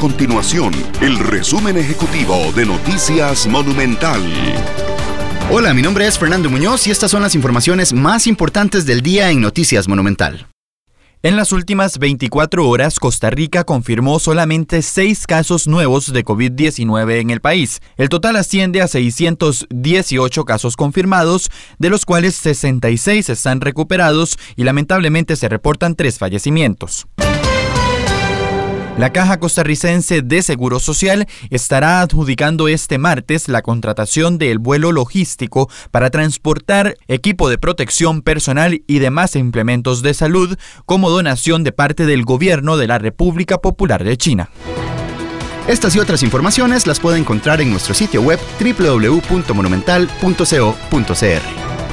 continuación el resumen ejecutivo de Noticias Monumental. Hola, mi nombre es Fernando Muñoz y estas son las informaciones más importantes del día en Noticias Monumental. En las últimas 24 horas, Costa Rica confirmó solamente 6 casos nuevos de COVID-19 en el país. El total asciende a 618 casos confirmados, de los cuales 66 están recuperados y lamentablemente se reportan 3 fallecimientos. La Caja Costarricense de Seguro Social estará adjudicando este martes la contratación del vuelo logístico para transportar equipo de protección personal y demás implementos de salud como donación de parte del gobierno de la República Popular de China. Estas y otras informaciones las puede encontrar en nuestro sitio web www.monumental.co.cr.